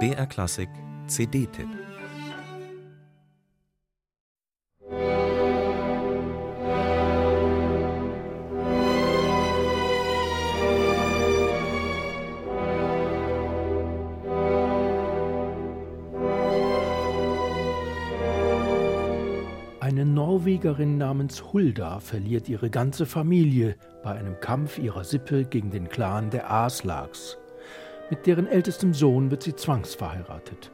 BR Klassik CD-Tipp Eine Norwegerin namens Hulda verliert ihre ganze Familie bei einem Kampf ihrer Sippe gegen den Clan der Aslags. Mit deren ältestem Sohn wird sie zwangsverheiratet.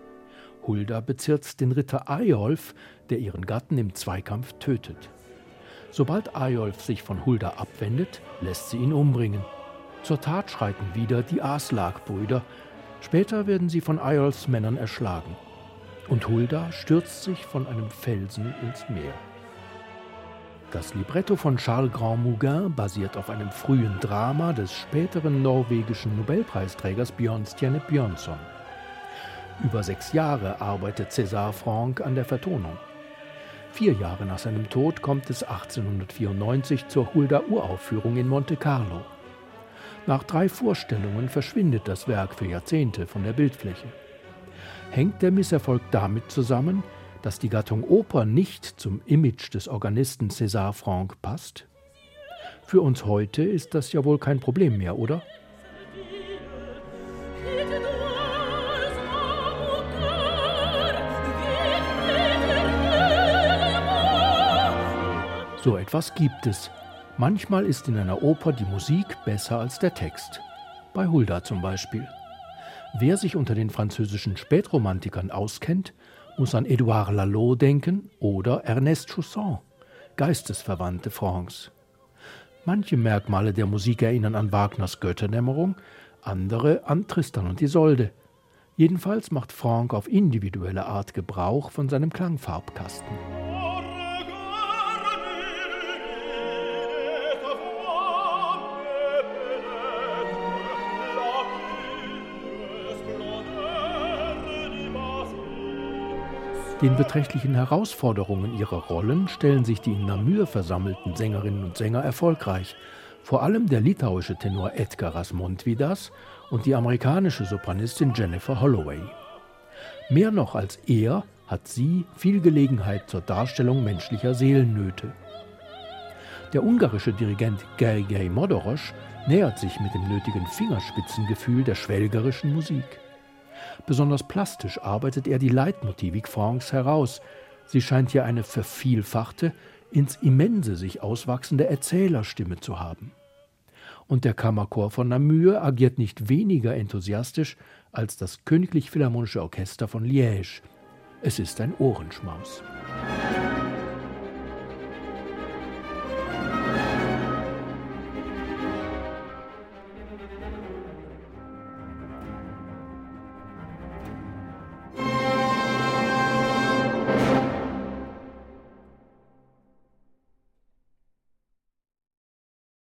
Hulda bezirzt den Ritter Eyolf, der ihren Gatten im Zweikampf tötet. Sobald Eyolf sich von Hulda abwendet, lässt sie ihn umbringen. Zur Tat schreiten wieder die Aslag-Brüder. Später werden sie von Eyolfs Männern erschlagen und Hulda stürzt sich von einem Felsen ins Meer. Das Libretto von Charles Grand basiert auf einem frühen Drama des späteren norwegischen Nobelpreisträgers Björnstjerne Björnsson. Über sechs Jahre arbeitet César Franck an der Vertonung. Vier Jahre nach seinem Tod kommt es 1894 zur Hulda-Uraufführung in Monte Carlo. Nach drei Vorstellungen verschwindet das Werk für Jahrzehnte von der Bildfläche hängt der Misserfolg damit zusammen, dass die Gattung Oper nicht zum Image des Organisten César Franck passt? Für uns heute ist das ja wohl kein Problem mehr, oder? So etwas gibt es. Manchmal ist in einer Oper die Musik besser als der Text. Bei Hulda zum Beispiel. Wer sich unter den französischen Spätromantikern auskennt, muss an Édouard Lalo denken oder Ernest Chausson, Geistesverwandte Francs. Manche Merkmale der Musik erinnern an Wagners Götterdämmerung, andere an Tristan und Isolde. Jedenfalls macht Franck auf individuelle Art Gebrauch von seinem Klangfarbkasten. Den beträchtlichen Herausforderungen ihrer Rollen stellen sich die in Namur versammelten Sängerinnen und Sänger erfolgreich. Vor allem der litauische Tenor Edgaras Montvidas und die amerikanische Sopranistin Jennifer Holloway. Mehr noch als er hat sie viel Gelegenheit zur Darstellung menschlicher Seelennöte. Der ungarische Dirigent Gergely Modorosch nähert sich mit dem nötigen Fingerspitzengefühl der schwelgerischen Musik. Besonders plastisch arbeitet er die Leitmotivik Francs heraus. Sie scheint hier eine vervielfachte, ins Immense sich auswachsende Erzählerstimme zu haben. Und der Kammerchor von Namur agiert nicht weniger enthusiastisch als das Königlich Philharmonische Orchester von Liège. Es ist ein Ohrenschmaus.